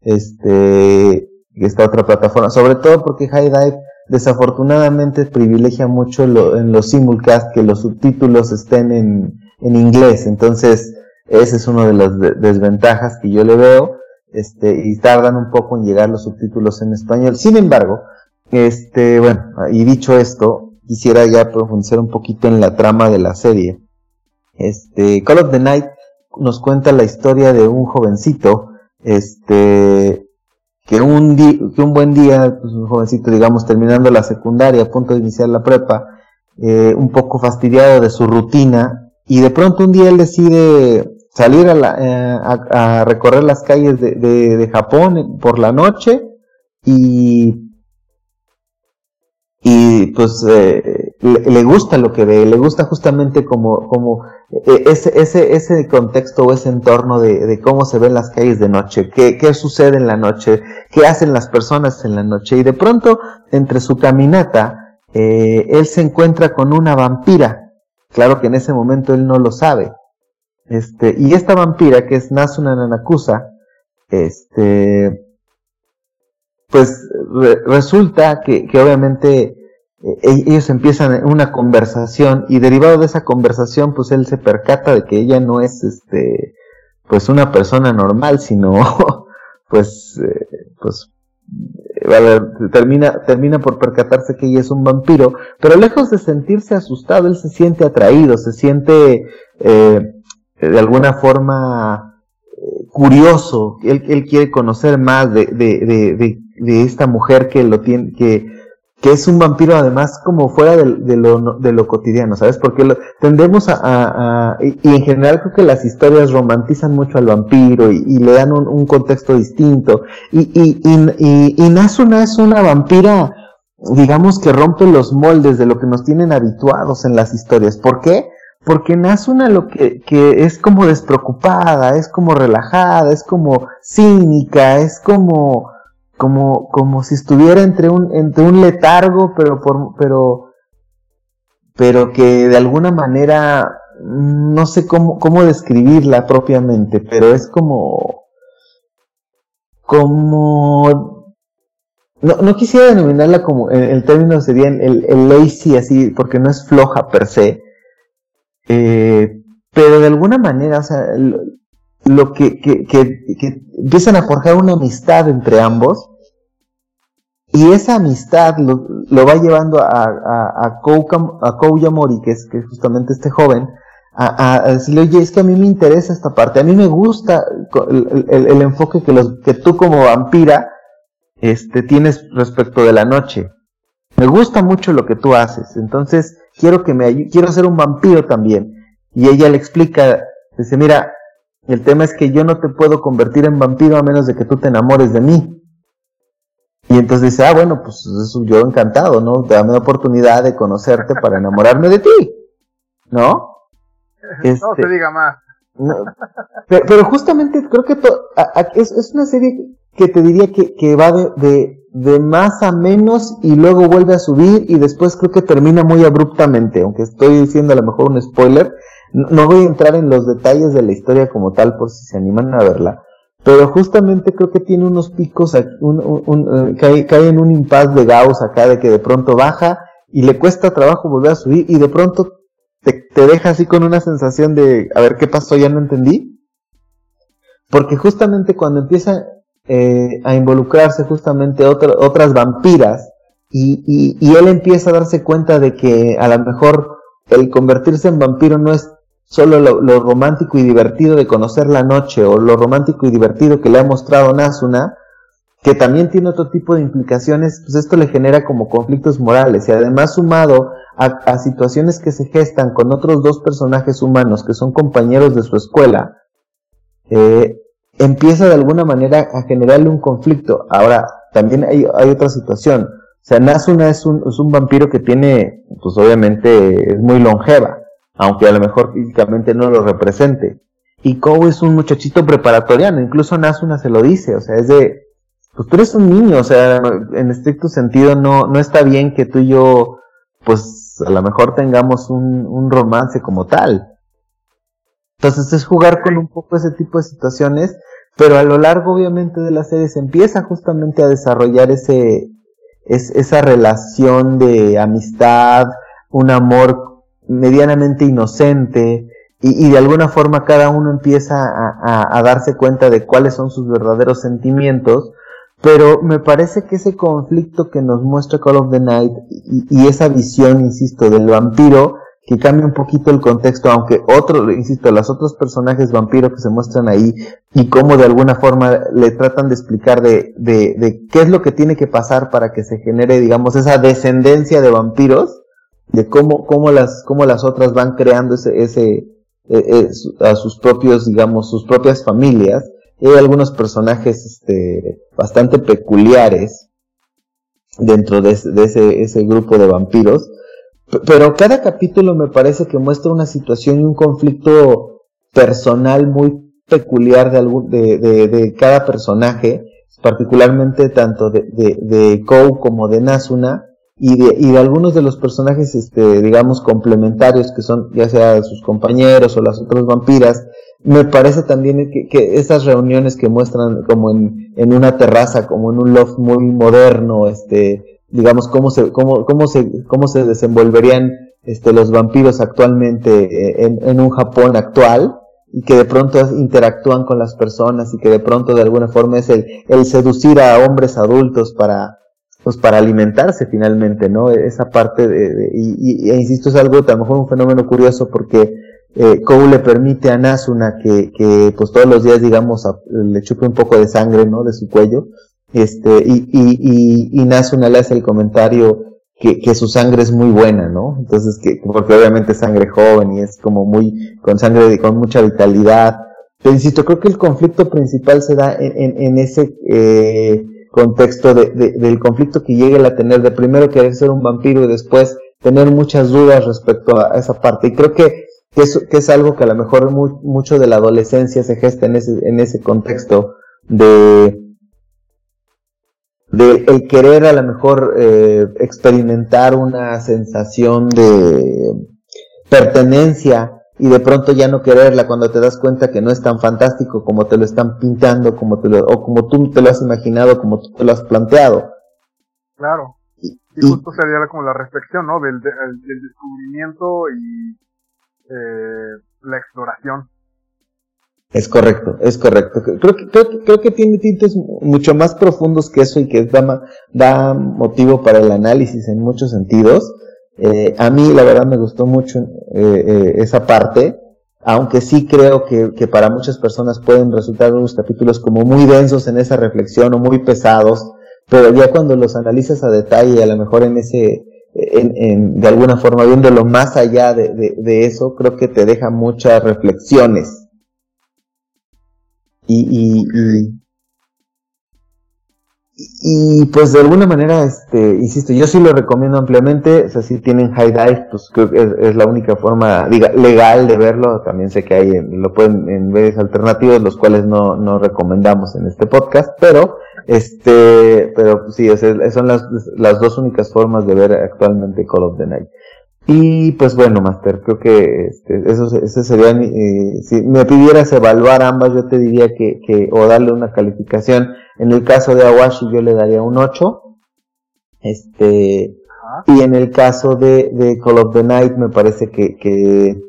[SPEAKER 3] Este, esta otra plataforma. Sobre todo porque High Dive desafortunadamente privilegia mucho en los simulcast que los subtítulos estén en, en inglés. Entonces, esa es una de las desventajas que yo le veo. Este, y tardan un poco en llegar los subtítulos en español. Sin embargo, este, bueno, y dicho esto, quisiera ya profundizar un poquito en la trama de la serie. Este, Call of the Night nos cuenta la historia de un jovencito, este, que un, que un buen día, pues un jovencito, digamos, terminando la secundaria, a punto de iniciar la prepa, eh, un poco fastidiado de su rutina, y de pronto un día él decide salir a, la, eh, a, recorrer las calles de, de, Japón por la noche, y y pues eh, le, gusta lo que ve, le gusta justamente como, como eh, ese, ese, ese contexto o ese entorno de, de, cómo se ven las calles de noche, qué, qué sucede en la noche, qué hacen las personas en la noche. Y de pronto, entre su caminata, eh, él se encuentra con una vampira. Claro que en ese momento él no lo sabe. Este, y esta vampira, que es Nasuna Nanakusa, este, pues resulta que, que obviamente ellos empiezan una conversación y derivado de esa conversación pues él se percata de que ella no es este pues una persona normal sino pues eh, pues eh, termina termina por percatarse que ella es un vampiro pero lejos de sentirse asustado él se siente atraído se siente eh, de alguna forma curioso. Él, él quiere conocer más de, de, de, de esta mujer que lo tiene, que, que es un vampiro además como fuera de, lo, de lo cotidiano, ¿sabes? Porque lo, tendemos a, y, en general creo que las historias romantizan mucho al vampiro y, le dan un, contexto distinto. Y, y, y, y, Nasuna es una vampira, digamos que rompe los moldes de lo que nos tienen habituados en las historias. ¿Por qué? Porque Nasuna lo que, que es como despreocupada, es como relajada, es como cínica, es como, como, como si estuviera entre un, entre un letargo, pero por, pero, pero que de alguna manera, no sé cómo, cómo describirla propiamente, pero es como, como, no, no quisiera denominarla como, el, término sería el, lazy así, porque no es floja per se, eh, pero de alguna manera, o sea, lo que, que, que, empiezan a forjar una amistad entre ambos y esa amistad lo, va llevando a, a, a, Kouka, Mori, que es, justamente este joven, a, a, decirle, oye, es que a mí me interesa esta parte, a mí me gusta el enfoque que, los, que tú como vampira este, tienes respecto de la noche. Me gusta mucho lo que tú haces, entonces quiero que me quiero ser un vampiro también. Y ella le explica, dice, mira, el tema es que yo no te puedo convertir en vampiro a menos de que tú te enamores de mí. Y entonces dice, ah, bueno, pues eso yo encantado, ¿no? Dame la oportunidad de conocerte para enamorarme de ti. ¿No?
[SPEAKER 2] Este, no se diga más.
[SPEAKER 3] pero, justamente creo que es, es, una serie que te diría que, que va de, de, de, más a menos y luego vuelve a subir y después creo que termina muy abruptamente, aunque estoy diciendo a lo mejor un spoiler, no voy a entrar en los detalles de la historia como tal por si se animan a verla, pero justamente creo que tiene unos picos, eh, cae, cae, en un impas de Gauss acá de que de pronto baja y le cuesta trabajo volver a subir y de pronto te, te deja así con una sensación de, a ver qué pasó, ya no entendí. Porque justamente cuando empieza eh, a involucrarse justamente otra, otras vampiras y, y, y él empieza a darse cuenta de que a lo mejor el convertirse en vampiro no es solo lo, romántico y divertido de conocer la noche o lo romántico y divertido que le ha mostrado Nasuna, que también tiene otro tipo de implicaciones, pues esto le genera como conflictos morales y además sumado a, situaciones que se gestan con otros dos personajes humanos que son compañeros de su escuela, eh, empieza de alguna manera a generarle un conflicto. Ahora, también hay, hay otra situación. O sea, Nasuna es un, es un vampiro que tiene, pues obviamente es muy longeva, aunque a lo mejor físicamente no lo represente. Y Kou es un muchachito preparatoriano, incluso Nasuna se lo dice, o sea, es de, pues tú eres un niño, o sea, en estricto sentido no, no está bien que tú y yo, pues a lo mejor tengamos un, un romance como tal. Entonces es jugar con un poco ese tipo de situaciones, pero a lo largo obviamente de la serie se empieza justamente a desarrollar ese, es, esa relación de amistad, un amor medianamente inocente, y, de alguna forma cada uno empieza a, darse cuenta de cuáles son sus verdaderos sentimientos, pero me parece que ese conflicto que nos muestra Call of the Night y, y esa visión, insisto, del vampiro, que cambia un poquito el contexto, aunque otro, insisto, los otros personajes vampiros que se muestran ahí y cómo de alguna forma le tratan de explicar de, de, de qué es lo que tiene que pasar para que se genere, digamos, esa descendencia de vampiros, de cómo, cómo las, cómo las otras van creando ese, ese, e, e, a sus propios, digamos, sus propias familias. hay algunos personajes, este, bastante peculiares dentro de, de ese, ese grupo de vampiros pero cada capítulo me parece que muestra una situación y un conflicto personal muy peculiar de, algún, de, de, cada personaje, particularmente tanto de, de, de Kou como de Nasuna, y de, y de algunos de los personajes, este, digamos, complementarios, que son ya sea sus compañeros o las otras vampiras, me parece también que, esas reuniones que muestran como en, en una terraza, como en un loft muy moderno, este, digamos, cómo se, cómo, cómo se, cómo se desenvolverían este, los vampiros actualmente eh, en, en un Japón actual y que de pronto interactúan con las personas y que de pronto de alguna forma es el, el seducir a hombres adultos para, pues para alimentarse finalmente, ¿no? Esa parte de, y, y, e insisto, es algo, a lo mejor un fenómeno curioso porque eh, Kou le permite a Nasuna que, que pues todos los días, digamos, le chupe un poco de sangre, ¿no? De su cuello, este, y, y, y, y Nasuna le hace el comentario que, que, su sangre es muy buena, ¿no? Entonces, que, porque obviamente es sangre joven y es como muy, con sangre, con mucha vitalidad. Pero insisto, creo que el conflicto principal se da en, en, en ese, eh, contexto de, de, del conflicto que llega a tener de primero querer ser un vampiro y después tener muchas dudas respecto a esa parte. Y creo que, que, es, que es algo que a lo mejor mucho de la adolescencia se gesta en ese, en ese contexto de, de el querer a lo mejor eh, experimentar una sensación de pertenencia y de pronto ya no quererla cuando te das cuenta que no es tan fantástico como te lo están pintando, como te lo, o como tú te lo has imaginado, como tú te lo has planteado.
[SPEAKER 2] Claro. Y, justo sería como la reflexión, ¿no? Del, del, descubrimiento y eh, la exploración.
[SPEAKER 3] Es correcto, es correcto. Creo que, creo, creo que tiene tintes mucho más profundos que eso y que da, da motivo para el análisis en muchos sentidos. Eh, a mí la verdad me gustó mucho eh, eh, esa parte, aunque sí creo que, que, para muchas personas pueden resultar unos capítulos como muy densos en esa reflexión o muy pesados, pero ya cuando los analizas a detalle, a lo mejor en ese, en, de alguna forma viéndolo más allá de, de, eso, creo que te deja muchas reflexiones. Y, y, pues de alguna manera, este, insisto, yo sí lo recomiendo ampliamente, o sea, si tienen High Dive, pues creo que es, la única forma legal de verlo, también sé que hay, lo pueden en medios alternativos, los cuales no, no recomendamos en este podcast, pero, este, pero sí, o sea, son las, las dos únicas formas de ver actualmente Call of the Night. Y pues bueno, Master, creo que este, eso, eso sería, eh, si me pidieras evaluar ambas, yo te diría que, que, o darle una calificación. En el caso de Awashi yo le daría un 8. Este, y en el caso de, de Call of the Night me parece que, que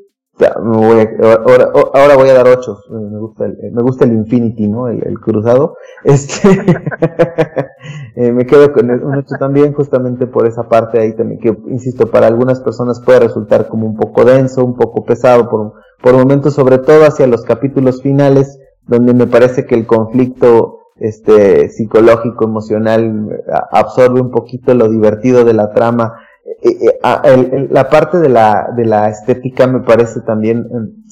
[SPEAKER 3] ahora, voy a dar ocho. Me gusta el, Infinity, ¿no? El, cruzado. Este, eh, me quedo con un ocho también, justamente por esa parte ahí también, que insisto, para algunas personas puede resultar como un poco denso, un poco pesado por, por momentos, sobre todo hacia los capítulos finales, donde me parece que el conflicto este psicológico emocional absorbe un poquito lo divertido de la trama eh, eh, la parte de la, de la estética me parece también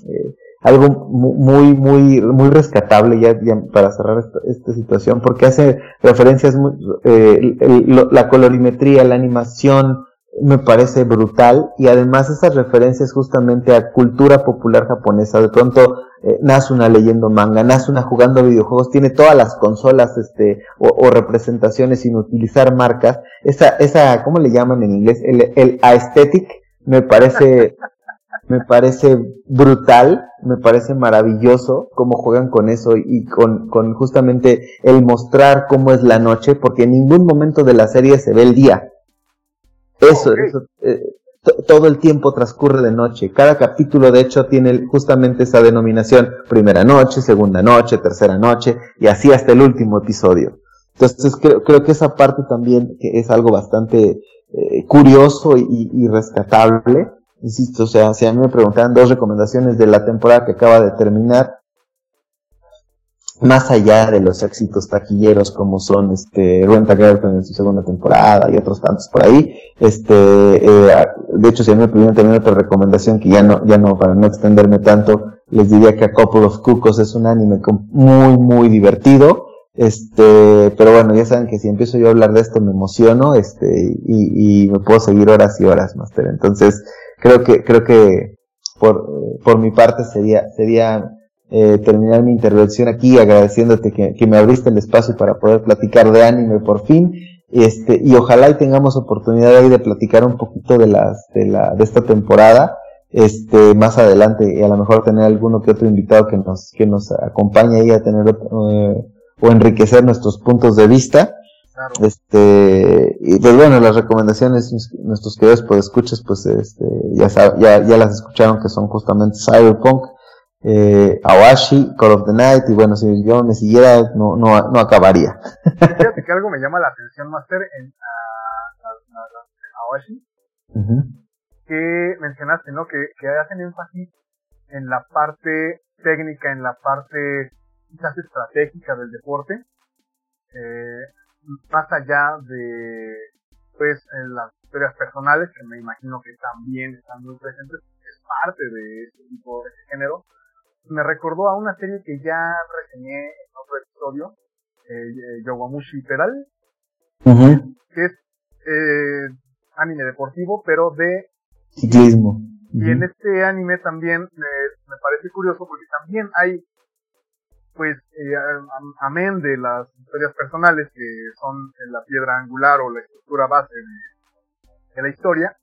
[SPEAKER 3] eh, algo muy, muy, muy rescatable ya, para cerrar esta, situación, porque hace referencias, muy, la colorimetría, la animación, me parece brutal y además esas referencias justamente a cultura popular japonesa. De pronto eh, una leyendo manga, una jugando videojuegos, tiene todas las consolas este o, representaciones sin utilizar marcas. Esa, esa, ¿cómo le llaman en inglés? El, el aesthetic me parece me parece brutal, me parece maravilloso cómo juegan con eso y con, con justamente el mostrar cómo es la noche, porque en ningún momento de la serie se ve el día eso, eso eh, todo el tiempo transcurre de noche. Cada capítulo, de hecho, tiene justamente esa denominación, primera noche, segunda noche, tercera noche, y así hasta el último episodio. Entonces, creo, que esa parte también es algo bastante eh, curioso y, rescatable. Insisto, o sea, si a mí me preguntaban dos recomendaciones de la temporada que acaba de terminar, más allá de los éxitos taquilleros como son este Renta Girlfriend en su segunda temporada y otros tantos por ahí, este eh, de hecho si a mí me pidieron también otra recomendación que ya no, ya no, para no extenderme tanto, les diría que A Couple of Cucos es un anime muy, muy divertido, este, pero bueno, ya saben que si empiezo yo a hablar de esto me emociono, este, y, y me puedo seguir horas y horas, Master. Entonces, creo que, creo que por, por mi parte sería, sería eh, terminar mi intervención aquí agradeciéndote que, que, me abriste el espacio para poder platicar de anime por fin. Este, y ojalá y tengamos oportunidad ahí de platicar un poquito de las, de la, de esta temporada, este, más adelante, y a lo mejor tener alguno que otro invitado que nos, que nos acompañe ahí a tener, eh, o enriquecer nuestros puntos de vista. Este, y pues bueno, las recomendaciones, nuestros queridos pues escuchas, pues este, ya, ya, ya las escucharon que son justamente Cyberpunk, eh, Awashi, Call of the Night, y bueno, si yo me siguiera, no, no, no acabaría.
[SPEAKER 2] Fíjate que algo me llama la atención, Master, en Awashi, que mencionaste, ¿no? Que, que hacen énfasis en la parte técnica, en la parte quizás estratégica del deporte, eh, más allá de, pues, en las historias personales, que me imagino que también están muy presentes, es parte de este tipo de género, me recordó a una serie que ya reseñé en otro episodio, eh, Yowamushi Peral, que es eh, anime deportivo, pero de
[SPEAKER 3] ciclismo.
[SPEAKER 2] Y en este anime también me parece curioso porque también hay, pues, eh, amén de las historias personales que son la piedra angular o la estructura base de, de la historia,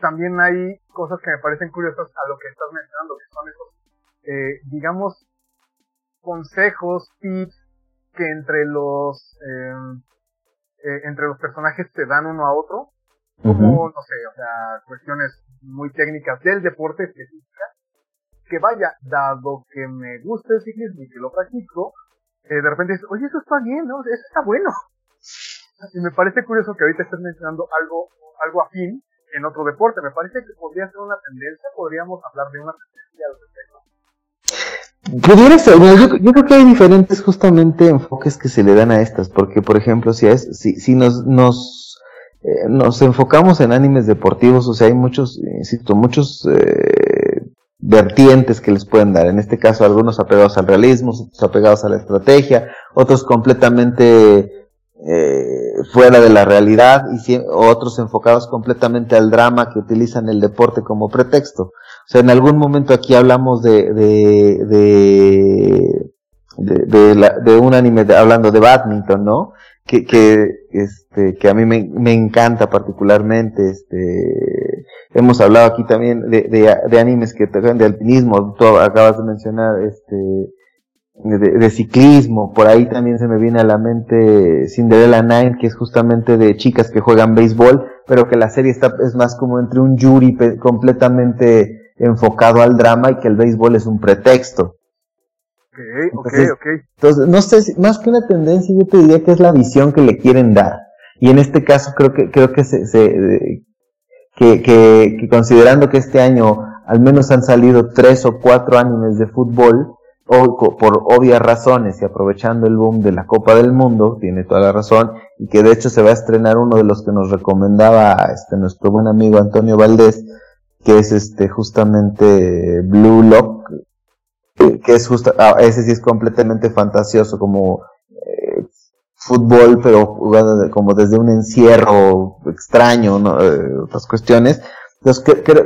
[SPEAKER 2] también hay cosas que me parecen curiosas a lo que estás mencionando, que son esos eh, digamos, consejos, tips que entre los, em, eh, entre los personajes se dan uno a otro, como, no sé, o sea, cuestiones muy técnicas del deporte específica, que vaya, dado que me gusta el ciclismo y que lo practico, eh, de repente dices, oye, eso está bien, ¿no? Eso está bueno. Y me parece curioso que ahorita estés mencionando algo, algo afín en otro deporte. Me parece que podría ser una tendencia, podríamos hablar de una tendencia al respecto.
[SPEAKER 3] Yo, creo que hay diferentes justamente enfoques que se le dan a estas, porque por ejemplo, si es, si nos, nos, eh, nos enfocamos en animes deportivos, o sea, hay muchos, insisto, muchos eh, vertientes que les pueden dar. En este caso, algunos apegados al realismo, otros apegados a la estrategia, otros completamente eh, fuera de la realidad y otros enfocados completamente al drama que utilizan el deporte como pretexto. O sea, en algún momento aquí hablamos de, de, de, de, un anime hablando de badminton, ¿no? Que, que, este, que a mí me, me encanta particularmente, este, hemos hablado aquí también de, de, de animes que tocan de alpinismo, tú acabas de mencionar, este, de, ciclismo, por ahí también se me viene a la mente Cinderella Nine, que es justamente de chicas que juegan béisbol, pero que la serie está, es más como entre un jury completamente enfocado al drama y que el béisbol es un pretexto.
[SPEAKER 2] Ok, ok,
[SPEAKER 3] Entonces, no sé, más que una tendencia, yo te diría que es la visión que le quieren dar. Y en este caso creo que, creo que se, que, que, que considerando que este año al menos han salido tres o cuatro animes de fútbol, o, por obvias razones y aprovechando el boom de la Copa del Mundo, tiene toda la razón, y que de hecho se va a estrenar uno de los que nos recomendaba este nuestro buen amigo Antonio Valdés, que es este justamente Blue Lock, que es justo, ah, ese sí es completamente fantasioso, como eh, fútbol, pero jugado como desde un encierro extraño, ¿no? Eh, otras cuestiones. Entonces,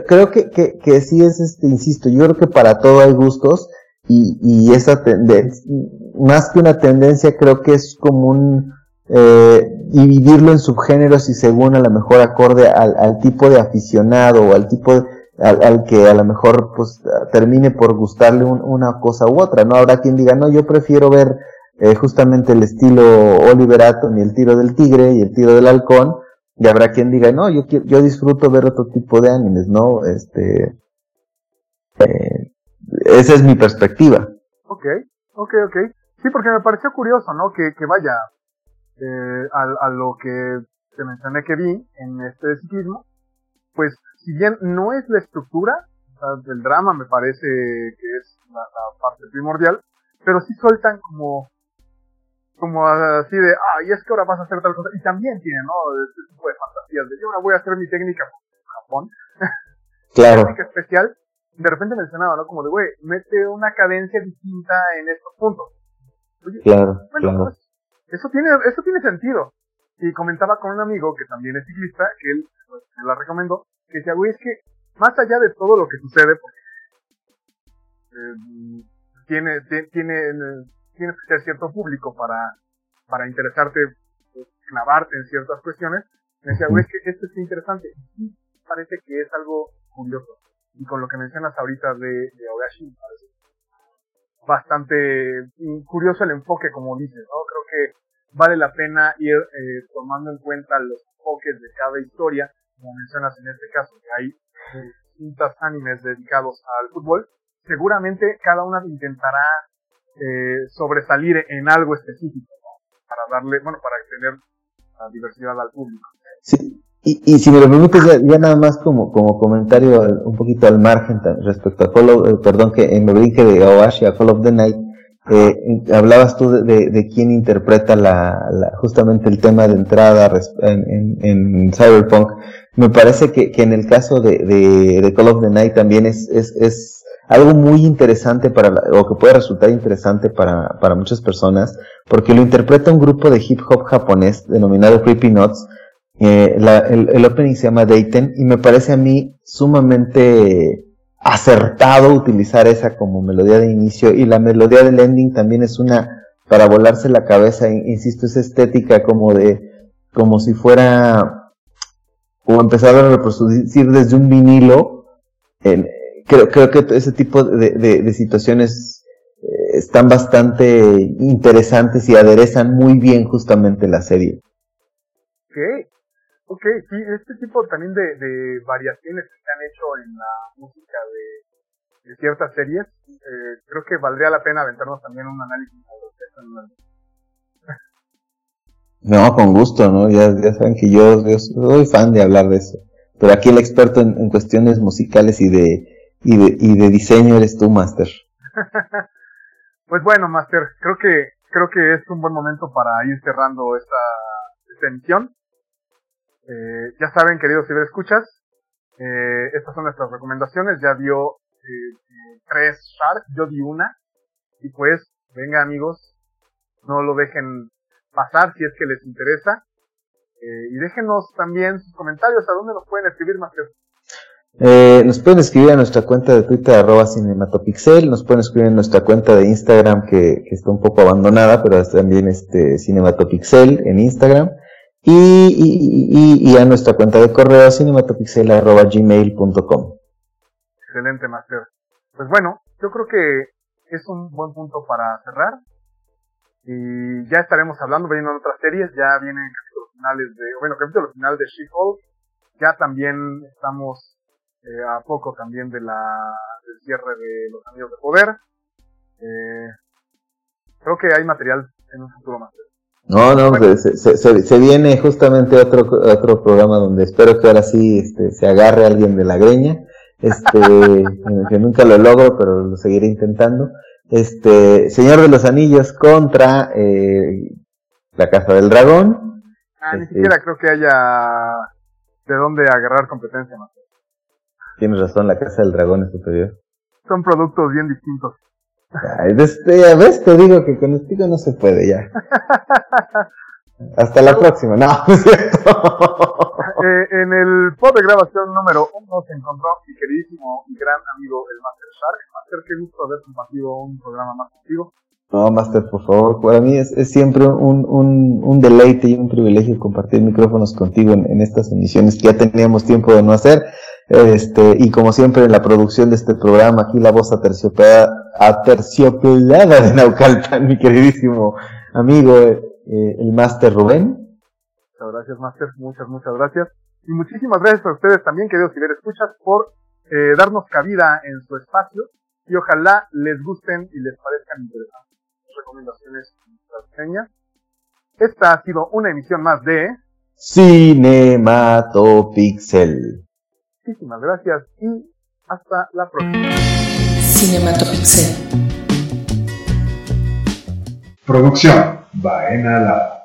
[SPEAKER 3] creo que, que, que sí es, este, insisto, yo creo que para todo hay gustos, y, y esa tendencia, más que una tendencia, creo que es como un eh, dividirlo en subgéneros y según a lo mejor acorde al, tipo de aficionado o al tipo al, al, que a lo mejor pues termine por gustarle una cosa u otra, ¿no? Habrá quien diga, no, yo prefiero ver eh, justamente el estilo Oliver Atom y el tiro del tigre y el tiro del halcón, y habrá quien diga, no, yo, yo disfruto ver otro tipo de animes, ¿no? Este, eh, esa es mi perspectiva.
[SPEAKER 2] Ok, ok, ok. Sí, porque me pareció curioso, ¿no? Que, que vaya, eh, a, a, lo que te mencioné que vi en este ciclismo, pues si bien no es la estructura del drama, me parece que es la, parte primordial, pero sí sueltan como como así de, ah, y es que ahora vas a hacer tal cosa, y también tiene, ¿no? Este tipo de fantasías, de yo ahora voy a hacer mi técnica en Japón.
[SPEAKER 3] Claro.
[SPEAKER 2] técnica especial, de repente mencionaba, ¿no? Como de, güey, mete una cadencia distinta en estos puntos.
[SPEAKER 3] claro, claro. Pues,
[SPEAKER 2] eso tiene, eso tiene sentido. Y comentaba con un amigo que también es ciclista, que él pues, me la recomendó, que decía, güey, es que más allá de todo lo que sucede, porque eh, tiene, tiene, tiene que ser cierto público para, para interesarte, pues, clavarte en ciertas cuestiones, me decía, güey, es que esto es interesante. Y parece que es algo curioso y con lo que mencionas ahorita de, de Ogashi, parece bastante mm, curioso el enfoque, como dices, ¿no? Creo que vale la pena ir eh, tomando en cuenta los enfoques de cada historia, como mencionas en este caso, que hay distintas animes dedicados al fútbol. Seguramente cada una intentará eh, sobresalir en algo específico, ¿no? Para darle, bueno, para tener la diversidad al público.
[SPEAKER 3] Sí, y, y si me lo permites, ya, nada más como, como comentario un poquito al margen respecto a Call of, eh, perdón que me brinque de Oashi a Call of the Night, eh, hablabas tú de, de, quién interpreta la, la, justamente el tema de entrada en, en, Cyberpunk. Me parece que, que en el caso de, de, Call of the Night también es, es, es algo muy interesante para, o que puede resultar interesante para, para muchas personas, porque lo interpreta un grupo de hip hop japonés denominado Creepy Nuts, eh, el, opening se llama Dayton y me parece a mí sumamente acertado utilizar esa como melodía de inicio y la melodía del ending también es una para volarse la cabeza, insisto, es estética como de, como si fuera, o empezar a reproducir desde un vinilo. creo, creo que ese tipo de, situaciones eh, están bastante interesantes y aderezan muy bien justamente la serie.
[SPEAKER 2] Ok, sí, este tipo también de, de variaciones que se han hecho en la música de, de ciertas series, eh, creo que valdría la pena aventarnos también un análisis
[SPEAKER 3] No, con gusto, ¿no? Ya, ya saben que yo, yo, soy fan de hablar de eso. Pero aquí el experto en, en cuestiones musicales y de, y de, y de diseño eres tú, Master.
[SPEAKER 2] pues bueno, Master, creo que, creo que es un buen momento para ir cerrando esta, esta emisión. Eh, ya saben, queridos ciberescuchas, eh, estas son nuestras recomendaciones. Ya dio eh, tres Shark, yo di una. Y pues, venga amigos, no lo dejen pasar si es que les interesa. Eh, y déjenos también sus comentarios. ¿A dónde nos pueden escribir, más
[SPEAKER 3] eh, nos pueden escribir a nuestra cuenta de Twitter arroba cinematopixel, nos pueden escribir en nuestra cuenta de Instagram que, que está un poco abandonada, pero también este cinematopixel en Instagram y, y, y, a nuestra cuenta de correo cinematopixel.gmail.com.
[SPEAKER 2] Excelente, Master. Pues bueno, yo creo que es un buen punto para cerrar. Y ya estaremos hablando, viendo otras series, ya vienen capítulos finales de, bueno, capítulo final de She-Hulk. Ya también estamos eh, a poco también de la, del cierre de Los Anillos de Poder. Eh, creo que hay material en un futuro más.
[SPEAKER 3] No, no, se, se, se, viene justamente otro, otro programa donde espero que ahora sí este, se agarre alguien de la greña, este, que nunca lo logro, pero lo seguiré intentando. Este, Señor de los Anillos contra eh, la Casa del Dragón.
[SPEAKER 2] Ah, ni este, siquiera creo que haya de dónde agarrar competencia más.
[SPEAKER 3] Tienes razón, la Casa del Dragón es superior.
[SPEAKER 2] Son productos bien distintos.
[SPEAKER 3] Este, ya ves, te digo que con estilo no se puede ya. Hasta la próxima, no, es cierto.
[SPEAKER 2] Eh, en el pod de grabación número uno se encontró mi queridísimo y gran amigo el Master Shark. Master, qué gusto haber compartido un programa más contigo.
[SPEAKER 3] No, Master, por favor, para mí es, es siempre un, un, un, deleite y un privilegio compartir micrófonos contigo en, en, estas emisiones que ya teníamos tiempo de no hacer. Este, y como siempre en la producción de este programa, aquí la voz aterciopelada, aterciopelada de Naucalpan, mi queridísimo amigo, eh, el Master Rubén.
[SPEAKER 2] Muchas gracias, Master, muchas, muchas gracias. Y muchísimas gracias a ustedes también, queridos escuchas, por eh, darnos cabida en su espacio y ojalá les gusten y les parezcan interesantes recomendaciones reseñas. Esta ha sido una emisión más de
[SPEAKER 3] Cinematopixel.
[SPEAKER 2] Muchísimas gracias y hasta la próxima.
[SPEAKER 1] Cinematopixel.
[SPEAKER 4] Producción Baena Lab.